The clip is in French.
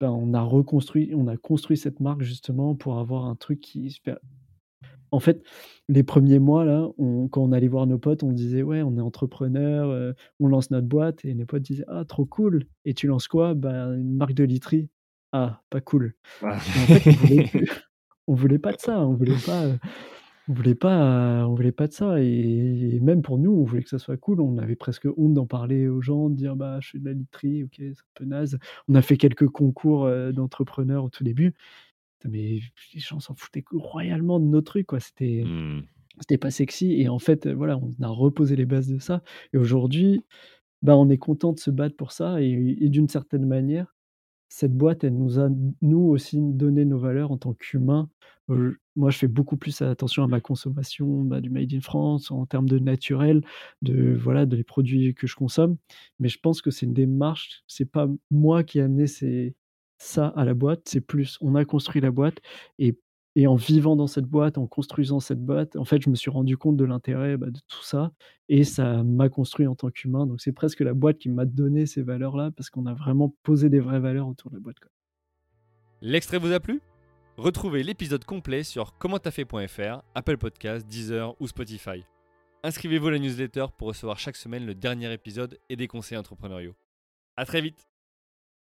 ben, on a reconstruit on a construit cette marque justement pour avoir un truc qui en fait, les premiers mois là, on quand on allait voir nos potes, on disait: «Ouais, on est entrepreneur, heu, on lance notre boîte» et mes potes disaient: «Ah trop cool et tu lances quoi?» «Ben, une marque de literie». «Ah, pas cool» Ah. et en fait, on voulait on voulait pas de ça, on voulait pas, heu, on voulait pas, on voulait pas de ça et même pour nous, on voulait que ça soit cool. On avait presque honte d'en parler aux gens, de dire: «Bah, je fais de la literie, OK, c'est un peu naze». On a fait quelques concours, heu, d'entrepreneurs au tout début, mais les gens s'en foutaient royalement de nos trucs, quoi. C'était Mmh. c'était pas sexy et en fait, heu, voilà, on a reposé les bases de ça et aujourd'hui, bah, on est content de se battre pour ça et et d'une certaine manière, cette boîte, elle nous a, nous aussi, donné nos valeurs en tant qu'humains. Moi, je fais beaucoup plus attention à ma consommation, bah, du made in France, en termes de naturel, de voilà, des produits que je consomme, mais je pense que c'est une démarche, c'est pas moi qui ai amené ça à la boîte, c'est plus on a construit la boîte et et en vivant dans cette boîte, en construisant cette boîte, en fait, je me suis rendu compte de l'intérêt, bah, de tout ça et ça m'a construit en tant qu'humain, donc c'est presque la boîte qui m'a donné ces valeurs-là parce qu'on a vraiment posé des vraies valeurs autour de la boîte. L'extrait vous a plu? Retrouvez l'épisode complet sur commenttafait.fr, Apple Podcasts, Deezer ou Spotify. Inscrivez-vous à la newsletter pour recevoir chaque semaine le dernier épisode et des conseils entrepreneuriaux. À très vite